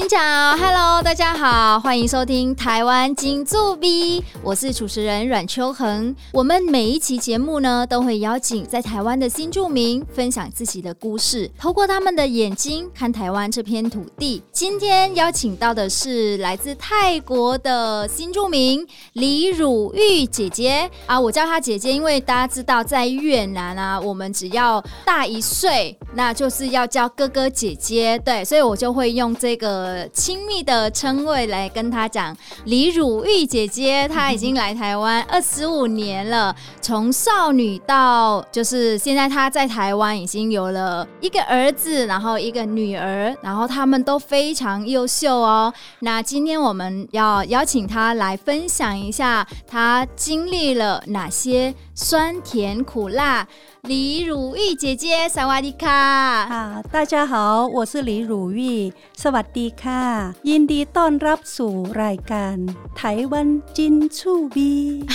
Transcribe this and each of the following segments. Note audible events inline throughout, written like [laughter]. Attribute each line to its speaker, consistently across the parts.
Speaker 1: 金角，Hello，大家好，欢迎收听台湾金驻咪，我是主持人阮秋恒。我们每一期节目呢，都会邀请在台湾的新住民分享自己的故事，透过他们的眼睛看台湾这片土地。今天邀请到的是来自泰国的新住民李汝玉姐姐啊，我叫她姐姐，因为大家知道在越南啊，我们只要大一岁，那就是要叫哥哥姐姐，对，所以我就会用这个。呃，亲密的称谓来跟他讲，李汝玉姐姐，她已经来台湾二十五年了，从少女到就是现在，她在台湾已经有了一个儿子，然后一个女儿，然后他们都非常优秀哦。那今天我们要邀请她来分享一下，她经历了哪些酸甜苦辣。李汝玉姐姐，萨瓦迪卡！
Speaker 2: 啊，大家好，我是李汝玉，萨瓦迪卡，ยินดีต้อนรับสู่รายการ台湾金驻咪。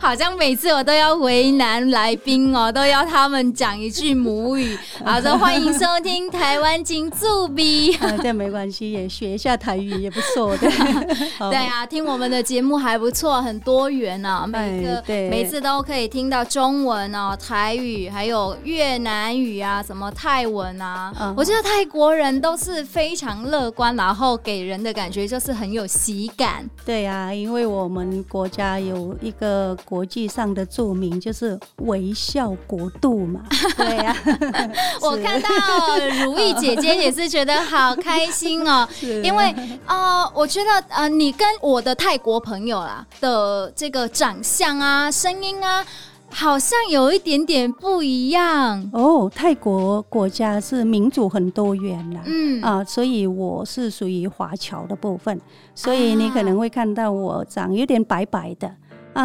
Speaker 1: 好像每次我都要为难来宾哦，都要他们讲一句母语。好，说欢迎收听台[laughs] 湾金驻咪。
Speaker 2: 啊，这没关系，也学一下台语也不错的。[laughs]
Speaker 1: 对啊，听我们的节目还不错，很多元呢、啊，每个、哎、每次都可以听到中文哦。 台语还有越南语啊，什么泰文啊，嗯、我觉得泰国人都是非常乐观，然后给人的感觉就是很有喜感。
Speaker 2: 对啊，因为我们国家有一个国际上的著名，就是微笑国度嘛。[laughs] 对呀、[laughs] 啊，
Speaker 1: 我看到如意姐姐也是觉得好开心哦，[laughs] 因为呃，我觉得呃，你跟我的泰国朋友啦的这个长相啊、声音啊。好像有一点点不一样
Speaker 2: 哦。泰国国家是民主很多元啦，
Speaker 1: 嗯
Speaker 2: 啊，所以我是属于华侨的部分，所以你可能会看到我长有点白白的。啊，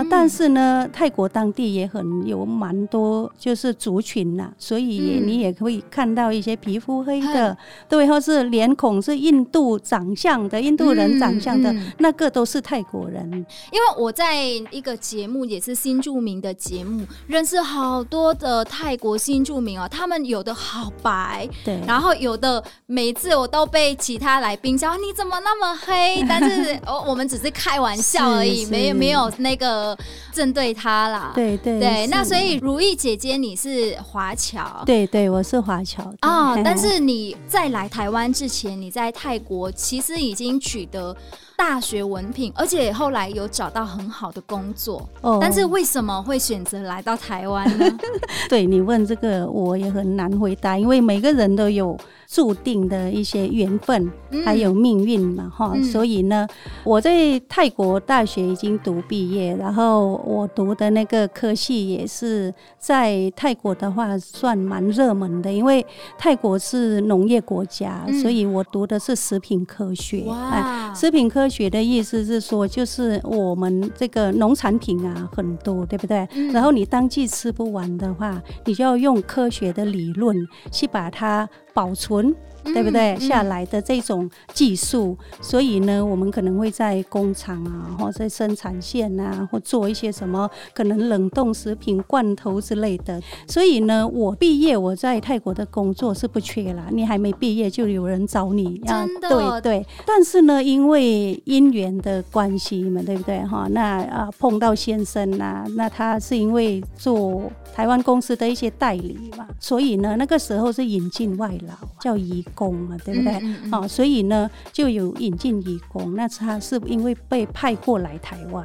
Speaker 2: 但是呢，泰国当地也很有蛮多就是族群呐，所以你也可以看到一些皮肤黑的，嗯、对，或是脸孔是印度长相的，印度人长相的，那个都是泰国人。
Speaker 1: 因为我在一个节目也是新著名的节目，认识好多的泰国新著名哦，他们有的好白，
Speaker 2: 对，
Speaker 1: 然后有的每次我都被其他来宾叫你怎么那么黑，但是哦，我们只是开玩笑而已，没有没有那个。呃，针对他啦，
Speaker 2: 对对
Speaker 1: 对，那所以如意姐姐你是华侨，
Speaker 2: 对对，我是华侨
Speaker 1: 哦。但是你在来台湾之前，你在泰国其实已经取得大学文凭，而且后来有找到很好的工作。哦，但是为什么会选择来到台湾呢？[laughs]
Speaker 2: 对，你问这个，我也很难回答，因为每个人都有。注定的一些缘分，还有命运嘛，哈、嗯，所以呢，我在泰国大学已经读毕业，然后我读的那个科系也是在泰国的话算蛮热门的，因为泰国是农业国家，嗯、所以我读的是食品科学。哇、哎，食品科学的意思是说，就是我们这个农产品啊很多，对不对？嗯、然后你当季吃不完的话，你就要用科学的理论去把它保存。对不对？下来的这种技术，所以呢，我们可能会在工厂啊，或者生产线啊，或做一些什么可能冷冻食品、罐头之类的。所以呢，我毕业我在泰国的工作是不缺啦，你还没毕业就有人找你啊。对对。但是呢，因为姻缘的关系嘛，对不对？哈，那啊碰到先生啊，那他是因为做台湾公司的一些代理嘛，所以呢，那个时候是引进外劳，叫移。工嘛，对不对？好、嗯嗯哦，所以呢，就有引进移工。那他是因为被派过来台湾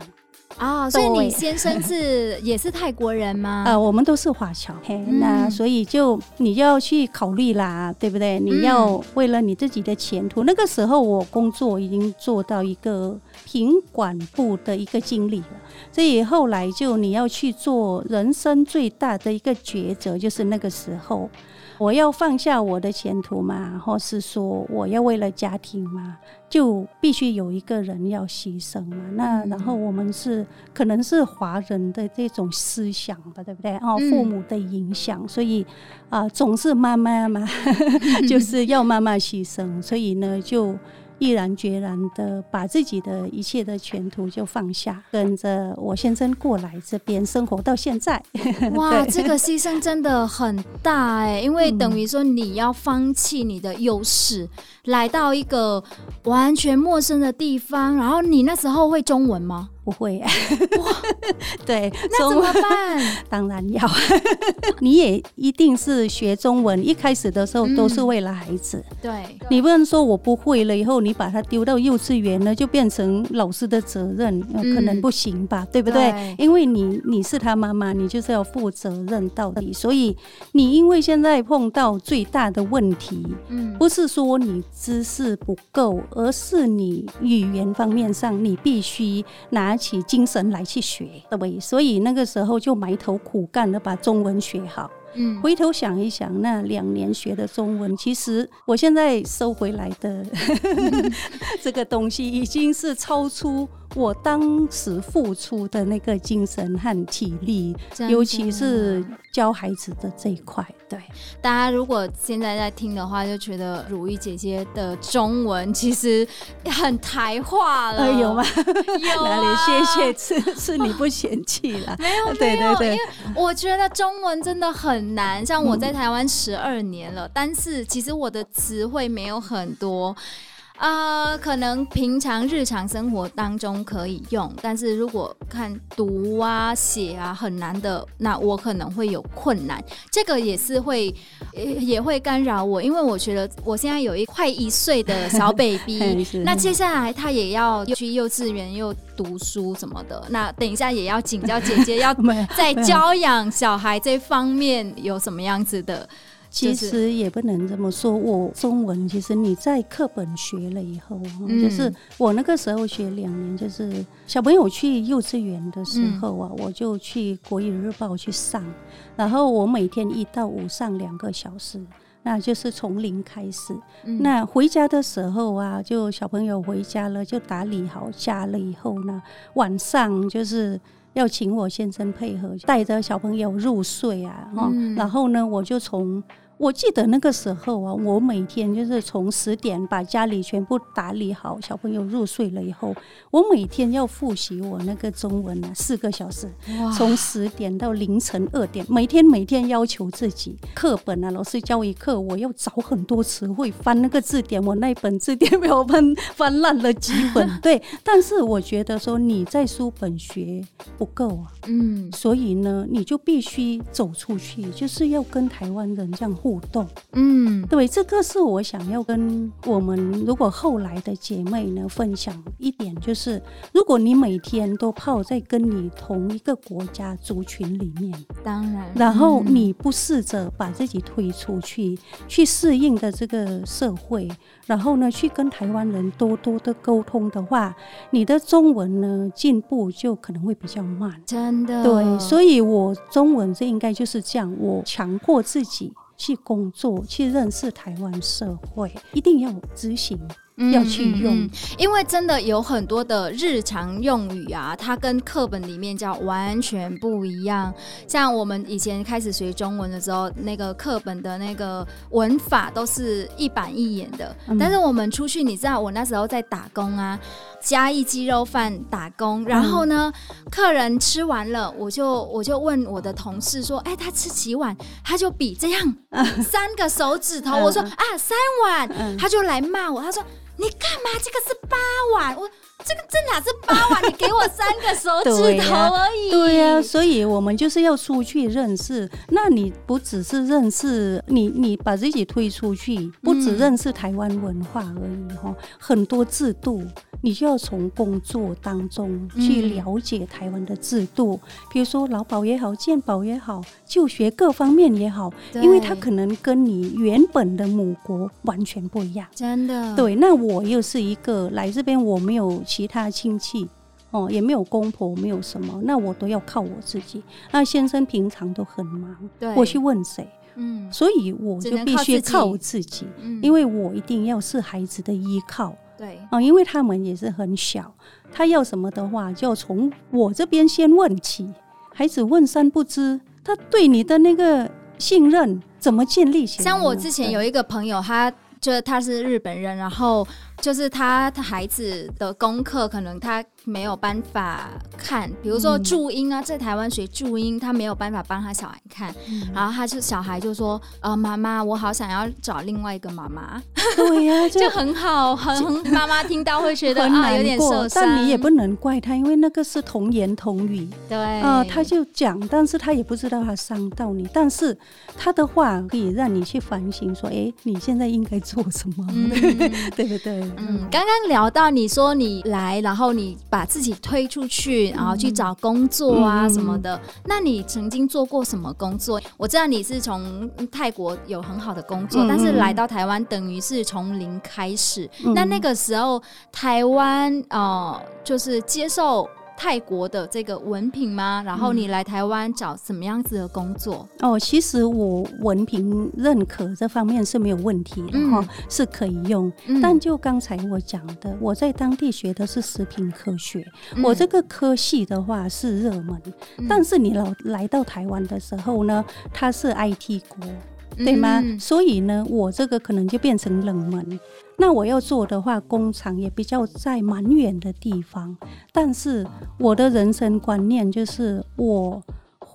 Speaker 1: 啊、哦，所以你先生是也是泰国人吗？
Speaker 2: 呃，我们都是华侨。嘿，嗯、那所以就你要去考虑啦，对不对？你要为了你自己的前途。嗯、那个时候我工作已经做到一个品管部的一个经理了，所以后来就你要去做人生最大的一个抉择，就是那个时候。我要放下我的前途嘛，或是说我要为了家庭嘛，就必须有一个人要牺牲嘛。那然后我们是可能是华人的这种思想吧，对不对？哦，父母的影响，所以啊、呃，总是妈妈嘛，[laughs] [laughs] 就是要妈妈牺牲，所以呢就。毅然决然的把自己的一切的前途就放下，跟着我先生过来这边生活到现在。[laughs]
Speaker 1: 哇，这个牺牲真的很大哎，因为等于说你要放弃你的优势，嗯、来到一个完全陌生的地方，然后你那时候会中文吗？
Speaker 2: 不会，哇，[laughs] 对，
Speaker 1: 那怎么办？[laughs]
Speaker 2: 当然要，[laughs] 你也一定是学中文。一开始的时候都是为了孩子，
Speaker 1: 嗯、对，
Speaker 2: 你不能说我不会了以后，你把他丢到幼稚园了，就变成老师的责任，嗯、可能不行吧？对不对？对，因为你你是他妈妈，你就是要负责任到底。所以你因为现在碰到最大的问题，嗯，不是说你知识不够，而是你语言方面上你必须拿。起精神来去学，对不对？所以那个时候就埋头苦干的把中文学好。嗯，回头想一想，那两年学的中文，其实我现在收回来的 [laughs] [laughs] 这个东西，已经是超出我当时付出的那个精神和体力，尤其是教孩子的这一块。对，
Speaker 1: 大家如果现在在听的话，就觉得如意姐姐的中文其实很台化了，
Speaker 2: 有吗？
Speaker 1: 有啊，
Speaker 2: 哪里？谢谢，是 [laughs] 是你不嫌弃了？[laughs]
Speaker 1: 没有，对对对，因为我觉得中文真的很难。像我在台湾十二年了，嗯，但是其实我的词汇没有很多。啊、呃，可能平常日常生活当中可以用，但是如果看读啊、写啊很难的，那我可能会有困难。这个也是会，也会干扰我，因为我觉得我现在有一快一岁的小 [laughs] baby，那接下来他也要去幼稚园又读书什么的，那等一下也要请教姐姐，要 [laughs] 在教养小孩这方面有什么样子的。
Speaker 2: 其实也不能这么说，我中文其实你在课本学了以后，嗯、就是我那个时候学两年，就是小朋友去幼稚园的时候啊，嗯、我就去国语日报去上，然后我每天一到五上两个小时，那就是从零开始。嗯、那回家的时候啊，就小朋友回家了，就打理好家了以后呢，晚上就是要请我先生配合，带着小朋友入睡啊，嗯、然后呢，我就从。我记得那个时候啊，我每天就是从十点把家里全部打理好，小朋友入睡了以后，我每天要复习我那个中文啊，四个小时，从十点到凌晨二点，每天每天要求自己课本啊，老师教一课，我要找很多词汇，翻那个字典，我那本字典被我翻翻烂了几本。[laughs] 对，但是我觉得说你在书本学不够啊，嗯，所以呢，你就必须走出去，就是要跟台湾人这样。互动，嗯，对，这个是我想要跟我们如果后来的姐妹呢分享一点，就是如果你每天都泡在跟你同一个国家族群里面，
Speaker 1: 当然，
Speaker 2: 然后你不试着把自己推出去，嗯、去适应的这个社会，然后呢，去跟台湾人多多的沟通的话，你的中文呢进步就可能会比较慢，
Speaker 1: 真的，
Speaker 2: 对，所以我中文这应该就是这样，我强迫自己。去工作，去认识台湾社会，一定要执行。要去用，
Speaker 1: 因为真的有很多的日常用语啊，它跟课本里面叫完全不一样。像我们以前开始学中文的时候，那个课本的那个文法都是一板一眼的。嗯、但是我们出去，你知道，我那时候在打工啊，嘉义鸡肉饭打工，然后呢，嗯、客人吃完了，我就我就问我的同事说：“哎、欸，他吃几碗？”他就比这样、嗯、三个手指头，我说：“啊，三碗。嗯”他就来骂我，他说。你干嘛？这个是八碗，我这个这哪是八碗？你给我三个手指头而已。
Speaker 2: 对呀、啊啊，所以我们就是要出去认识。那你不只是认识你，你把自己推出去，不只认识台湾文化而已哈，很多制度。你就要从工作当中去了解台湾的制度，比如说劳保也好，健保也好，就学各方面也好，因为它可能跟你原本的母国完全不一样。
Speaker 1: 真的。
Speaker 2: 对，那我又是一个来这边，我没有其他亲戚哦，也没有公婆，没有什么，那我都要靠我自己。那先生平常都很忙，对，我去问谁？嗯，所以我就必须靠自己，因为我一定要是孩子的依靠。
Speaker 1: 对
Speaker 2: 啊，因为他们也是很小，他要什么的话，就从我这边先问起。孩子问三不知，他对你的那个信任怎么建立起来？
Speaker 1: 像我之前有一个朋友，他就是他是日本人，然后就是他他孩子的功课可能他没有办法看，比如说注音啊，在台湾学注音，他没有办法帮他小孩看，嗯、然后他就小孩就说：“呃，妈妈，我好想要找另外一个妈妈。”
Speaker 2: 对呀、[laughs] 啊，
Speaker 1: 就很好，很妈妈听到会觉得啊有点受伤，
Speaker 2: 但你也不能怪他，因为那个是童言童语。
Speaker 1: 对
Speaker 2: 啊、呃，他就讲，但是他也不知道他伤到你，但是他的话可以让你去反省，说：“哎，你现在应该做什么？”嗯、[laughs] 对不对？
Speaker 1: 嗯，刚刚聊到你说你来，然后你把自己推出去，然后去找工作啊什么的。嗯、那你曾经做过什么工作？我知道你是从泰国有很好的工作，嗯、但是来到台湾等于是从零开始。嗯、那那个时候台湾呃，就是接受。泰国的这个文凭吗？然后你来台湾找什么样子的工作？
Speaker 2: 嗯、哦，其实我文凭认可这方面是没有问题的哈，嗯、是可以用。嗯、但就刚才我讲的，我在当地学的是食品科学，嗯、我这个科系的话是热门，嗯、但是你老来到台湾的时候呢，它是 IT 国。对吗？嗯、所以呢，我这个可能就变成冷门。那我要做的话，工厂也比较在蛮远的地方。但是我的人生观念就是我。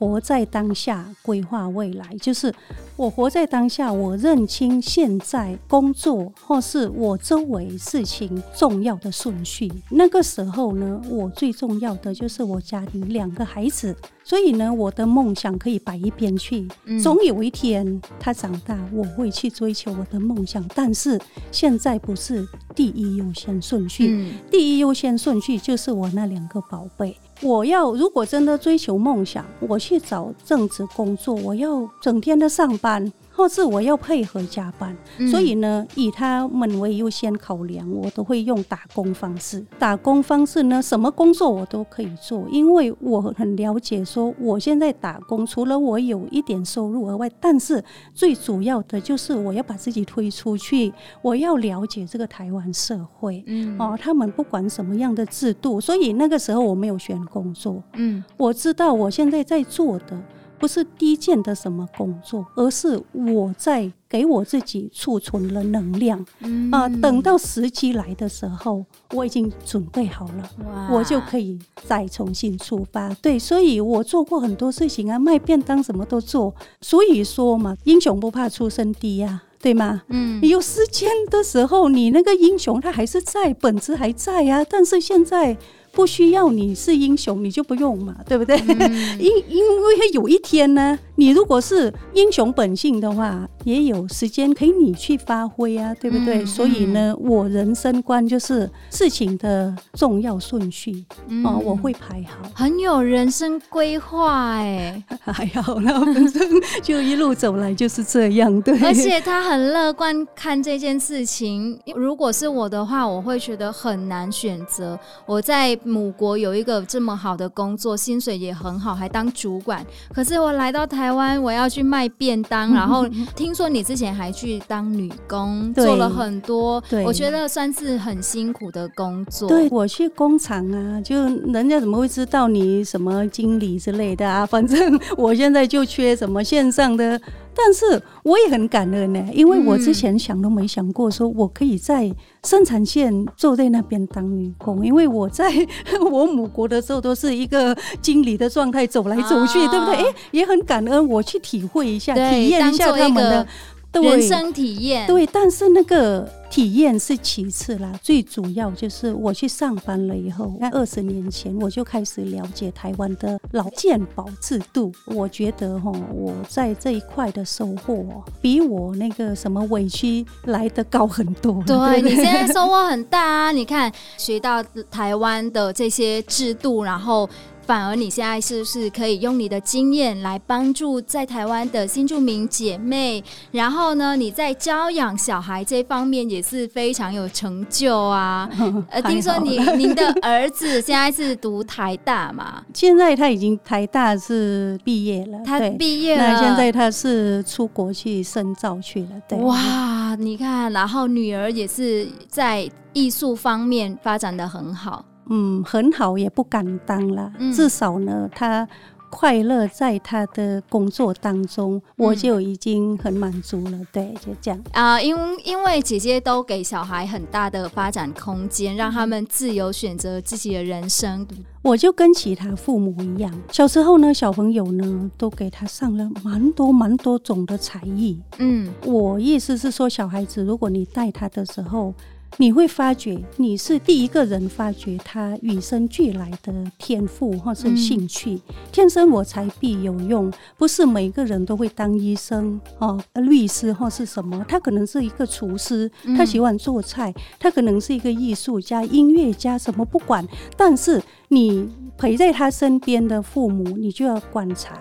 Speaker 2: 活在当下，规划未来，就是我活在当下。我认清现在工作或是我周围事情重要的顺序。那个时候呢，我最重要的就是我家里两个孩子。所以呢，我的梦想可以摆一边去。总有一天他长大，我会去追求我的梦想。但是现在不是第一优先顺序。第一优先顺序就是我那两个宝贝。我要如果真的追求梦想，我去找正职工作，我要整天的上班。或是我要配合加班，嗯、所以呢，以他们为优先考量，我都会用打工方式。打工方式呢，什么工作我都可以做，因为我很了解，说我现在打工，除了我有一点收入额外，但是最主要的就是我要把自己推出去，我要了解这个台湾社会，嗯，哦，他们不管什么样的制度，所以那个时候我没有选工作，嗯，我知道我现在在做的。不是低贱的什么工作，而是我在给我自己储存了能量，嗯、啊，等到时机来的时候，我已经准备好了，我就可以再重新出发。对，所以我做过很多事情啊，卖便当什么都做。所以说嘛，英雄不怕出身低呀，对吗？嗯，有时间的时候，你那个英雄他还是在，本质还在呀，但是现在。不需要你是英雄，你就不用嘛，对不对？[laughs] 因、嗯、因为有一天呢，你如果是英雄本性的话，也有时间可以你去发挥啊，对不对？嗯、所以呢，我人生观就是事情的重要顺序、嗯、哦，我会排好，
Speaker 1: 很有人生规划哎，[laughs]
Speaker 2: 还好啦，反正就一路走来就是这样，对。
Speaker 1: 而且他很乐观看这件事情，如果是我的话，我会觉得很难选择。我在。母国有一个这么好的工作，薪水也很好，还当主管。可是我来到台湾，我要去卖便当，然后听说你之前还去当女工，做了很多，我觉得算是很辛苦的工作。
Speaker 2: 对，我去工厂啊，就人家怎么会知道你什么经理之类的啊？反正我现在就缺什么线上的。但是我也很感恩呢，因为我之前想都没想过，说我可以在生产线坐在那边当女工，因为我在 [laughs] 我母国的时候都是一个经理的状态，走来走去，对不对？诶，也很感恩，我去体会一下，体验一下他们的。
Speaker 1: 人生体验
Speaker 2: 对，但是那个体验是其次啦，最主要就是我去上班了以后，在二十年前我就开始了解台湾的老健保制度。我觉得哈，我在这一块的收获比我那个什么委屈来的高很多。
Speaker 1: 对 [laughs] 你现在收获很大啊！你看，学到台湾的这些制度，然后。反而你现在是不是可以用你的经验来帮助在台湾的新住民姐妹？然后呢，你在教养小孩这方面也是非常有成就啊！[laughs] 呃，听说你您的儿子现在是读台大嘛？
Speaker 2: 现在他已经台大是毕业了，
Speaker 1: 他毕业了，
Speaker 2: 那现在他是出国去深造去了。对，
Speaker 1: 哇，你看，然后女儿也是在艺术方面发展的很好。
Speaker 2: 嗯，很好，也不敢当了。嗯、至少呢，他快乐在他的工作当中，我就已经很满足了。对，就这样
Speaker 1: 啊，因因为姐姐都给小孩很大的发展空间，让他们自由选择自己的人生。
Speaker 2: 我就跟其他父母一样，小时候呢，小朋友呢都给他上了蛮多蛮多种的才艺。嗯，我意思是说，小孩子如果你带他的时候。你会发觉你是第一个人发觉他与生俱来的天赋或是兴趣，嗯、天生我材必有用，不是每个人都会当医生哦、律师或是什么，他可能是一个厨师，他喜欢做菜，他可能是一个艺术家、音乐家，什么不管，但是你陪在他身边的父母，你就要观察。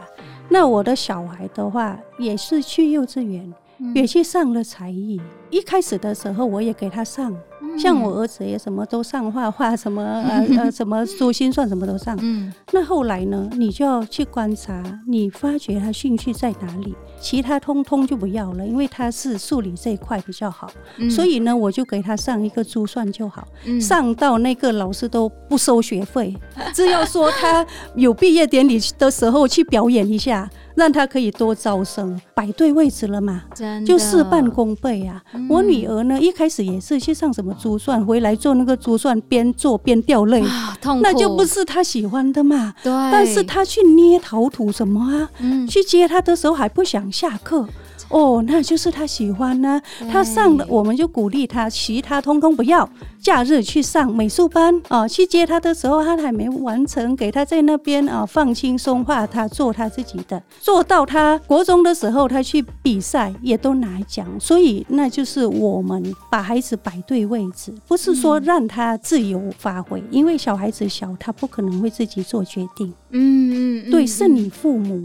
Speaker 2: 那我的小孩的话，也是去幼稚园。也去上了才艺，一开始的时候我也给他上，像我儿子也什么都上，画画什么 [laughs] 呃呃什么珠心算什么都上。嗯，那后来呢，你就要去观察，你发觉他兴趣在哪里，其他通通就不要了，因为他是数理这一块比较好，所以呢，我就给他上一个珠算就好，上到那个老师都不收学费，只要说他有毕业典礼的时候去表演一下。让他可以多招生，摆对位置了嘛，就事半功倍啊！嗯、我女儿呢，一开始也是去上什么珠算，回来做那个珠算，边做边掉泪，啊、那就不是她喜欢的嘛。对，但是她去捏陶土什么啊？嗯、去接她的时候还不想下课。哦，那就是他喜欢呢、啊。他上了，我们就鼓励他，其他通通不要。假日去上美术班啊、哦，去接他的时候，他还没完成，给他在那边啊、哦、放轻松，画他做他自己的，做到他国中的时候，他去比赛也都拿奖。所以那就是我们把孩子摆对位置，不是说让他自由发挥，嗯、因为小孩子小，他不可能会自己做决定。嗯嗯，对，是你父母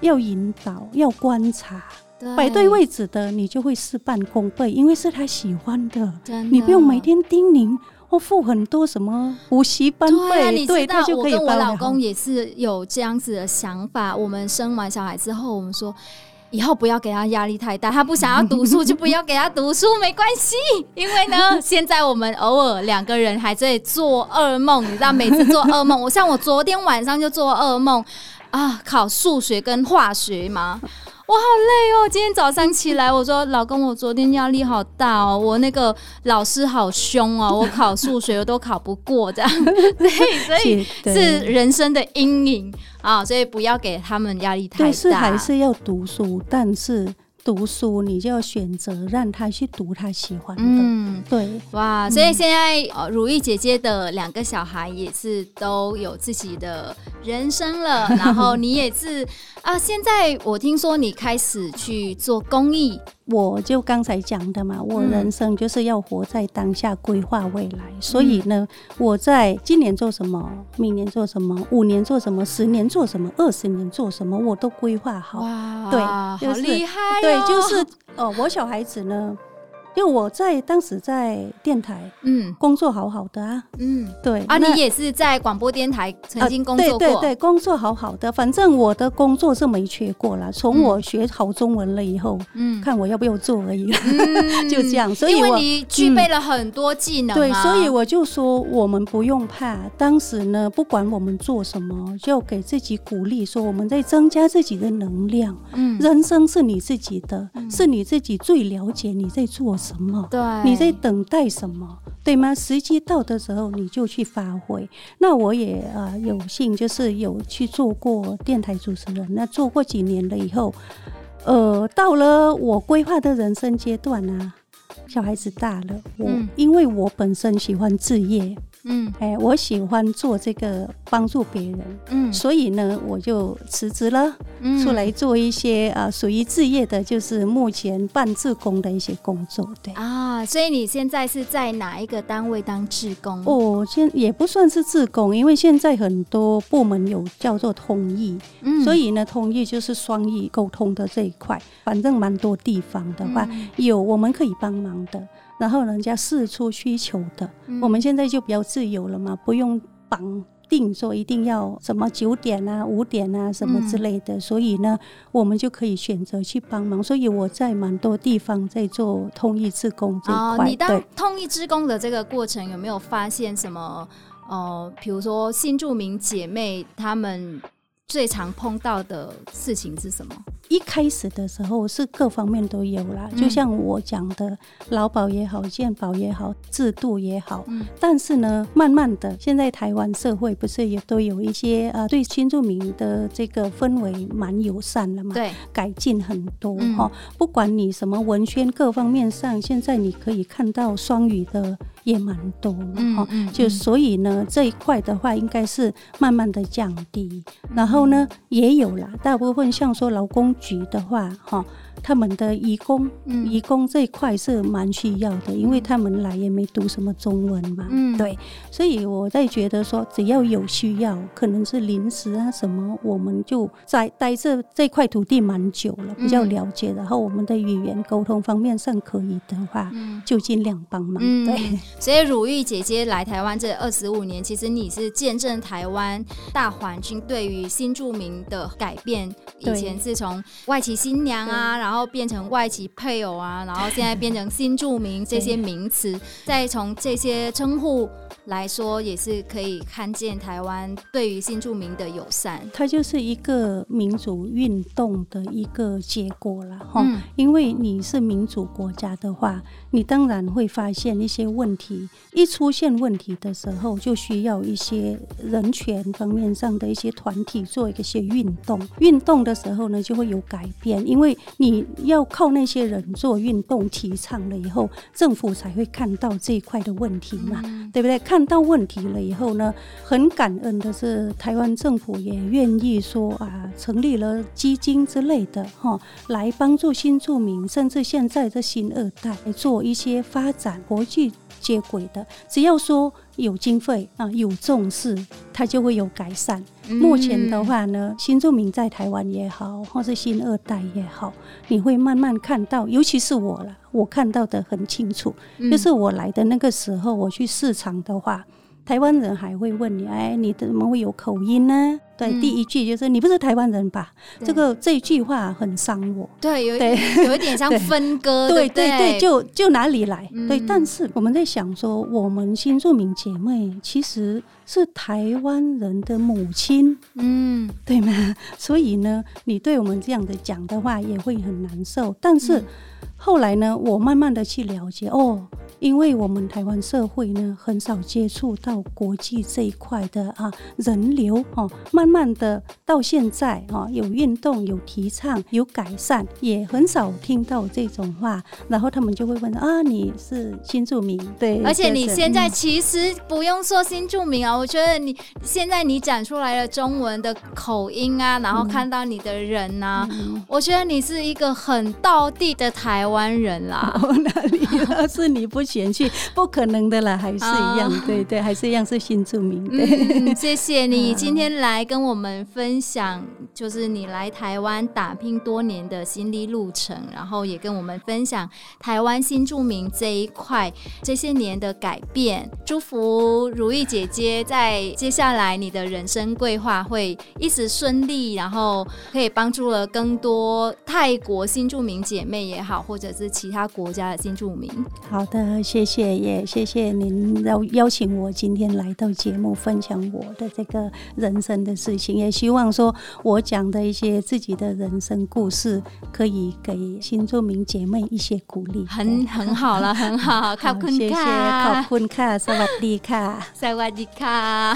Speaker 2: 要引导，要观察。摆对位置的，你就会事半功倍，因为是他喜欢的，的你不用每天叮咛或付很多什么补习班费，对，啊、你知道，我跟我老公也是有这样子的想法。我们生完小孩之后，我们说以后不要给他压力太大，他不想要读书就不要给他读书，没关系。因为呢，[laughs] 现在我们偶尔两个人还在做噩梦，你知道，每次做噩梦，我像我昨天晚上就做噩梦啊，考数学跟化学嘛。我好累哦！今天早上起来，我说老公，我昨天压力好大哦，我那个老师好凶哦，我考数学我都考不过这样，[laughs] 对，所以是人生的阴影啊，所以不要给他们压力太大。对是还是要读书，但是。读书，你就要选择让他去读他喜欢的。嗯，对，哇，所以现在呃，如意姐姐的两个小孩也是都有自己的人生了，然后你也是啊。现在我听说你开始去做公益。我就刚才讲的嘛，我人生就是要活在当下，规划未来。嗯、所以呢，我在今年做什么，明年做什么，五年做什么，十年做什么，二十年做什么，我都规划好。哇，对，就是、好厉害、哦！对，就是哦，我小孩子呢。因为我在当时在电台，嗯，工作好好的啊，嗯，对啊，你也是在广播电台曾经工作过，对对对，工作好好的，反正我的工作是没缺过了。从我学好中文了以后，嗯，看我要不要做而已，[laughs] 就这样。所以因为你具备了很多技能，对，所以我就说我们不用怕。当时呢，不管我们做什么，就给自己鼓励，说我们在增加自己的能量。嗯，人生是你自己的，是你自己最了解你在做什么？对，你在等待什么？对吗？时机到的时候，你就去发挥。那我也啊、呃，有幸就是有去做过电台主持人，那做过几年了以后，呃，到了我规划的人生阶段啊，小孩子大了，我、嗯、因为我本身喜欢置业。嗯，哎，我喜欢做这个帮助别人，嗯，所以呢，我就辞职了，嗯，出来做一些啊属于置业的，就是目前办志工的一些工作，对。啊，所以你现在是在哪一个单位当志工？哦，现也不算是志工，因为现在很多部门有叫做通译，嗯，所以呢，通译就是双语沟通的这一块，反正蛮多地方的话，嗯，有我们可以帮忙的。然后人家释出需求的，嗯、我们现在就比较自由了嘛，不用绑定说一定要什么九点啊、五点啊什么之类的，嗯、所以呢，我们就可以选择去帮忙。所以我在蛮多地方在做通译志工这一块。哦、你当通译志工的这个过程有没有发现什么？呃，比如说新住民姐妹她们。
Speaker 1: 最常碰到的事情是什么？
Speaker 2: 一开始的时候是各方面都有啦，就像我讲的，劳保也好，健保也好，制度也好。嗯。但是呢，慢慢的，现在台湾社会不是也都有一些呃，对新住民的这个氛围蛮友善了嘛？
Speaker 1: 对，
Speaker 2: 改进很多哈。不管你什么文宣各方面上，现在你可以看到双语的也蛮多了哈。就所以呢，这一块的话，应该是慢慢的降低。然后呢，也有啦，大部分像说劳工。局的话，哈。他们的移工，嗯，移工这一块是蛮需要的，因为他们来也没读什么中文嘛，嗯，对，所以我在觉得说，只要有需要，可能是临时啊什么，我们就在待这这块土地蛮久了，比较了解，然后我们的语言沟通方面上可以的话，嗯，就尽量帮忙，嗯，对。[laughs]
Speaker 1: 所以汝玉姐姐来台湾这二十五年，其实你是见证台湾大环境对于新住民的改变，以前是从外籍新娘啊，然后。然后变成外籍配偶啊，然后现在变成新住民这些名词，再从这些称呼来说，也是可以看见台湾对于新住民的友善。
Speaker 2: 它就是一个民主运动的一个结果了哈。嗯、因为你是民主国家的话，你当然会发现一些问题。一出现问题的时候，就需要一些人权方面上的一些团体做一些运动。运动的时候呢，就会有改变，因为你要靠那些人做运动提倡了以后，政府才会看到这一块的问题嘛，嗯、对不对？看到问题了以后呢，很感恩的是，台湾政府也愿意说啊，成立了基金之类的哈，来帮助新住民，甚至现在的新二代来做一些发展，国际接轨的。只要说有经费啊，有重视，它就会有改善。嗯、目前的话呢，新住民在台湾也好，或是新二代也好，你会慢慢看到，尤其是我了，我看到的很清楚，嗯、就是我来的那个时候，我去市场的话。台湾人还会问你，哎，你怎么会有口音呢？对，嗯、第一句就是你不是台湾人吧？对这个这句话很伤我。
Speaker 1: 对，有对有一点像 [laughs] 分割。对对对，对，就
Speaker 2: 就哪里来？嗯、对，但是我们在想说，我们新住民姐妹其实是台湾人的母亲，嗯，对吗？[laughs] 所以呢，你对我们这样的讲的话，也会很难受。但是、嗯、后来呢，我慢慢的去了解，哦。因为我们台湾社会呢，很少接触到国际这一块的啊人流哦，慢慢的到现在哦，有运动、有提倡、有改善，也很少听到这种话，然后他们就会问啊，你是新住民？对，
Speaker 1: 而且你现在其实不用说新住民啊，我觉得你现在你讲出来的中文的口音啊，然后看到你的人呐、啊，嗯、我觉得你是一个很道地的台湾人啦。
Speaker 2: 哦，哪里是你不？嫌弃不可能的啦，还是一样，哦、对对，还是一样是新住民。对
Speaker 1: 嗯，谢谢你 [laughs] 今天来跟我们分享，就是你来台湾打拼多年的心理路程，然后也跟我们分享台湾新住民这一块这些年的改变。祝福如意姐姐在接下来你的人生规划会一直顺利，然后可以帮助了更多泰国新住民姐妹也好，或者是其他国家的新住民。
Speaker 2: 好的。谢谢，也谢谢您邀邀请我今天来到节目分享我的这个人生的事情，也希望说我讲的一些自己的人生故事，可以给新住民姐妹一些鼓励。
Speaker 1: 很很好了，很好，[laughs] 谢谢，
Speaker 2: 考坤卡，萨瓦迪卡，[laughs]
Speaker 1: 萨瓦迪卡。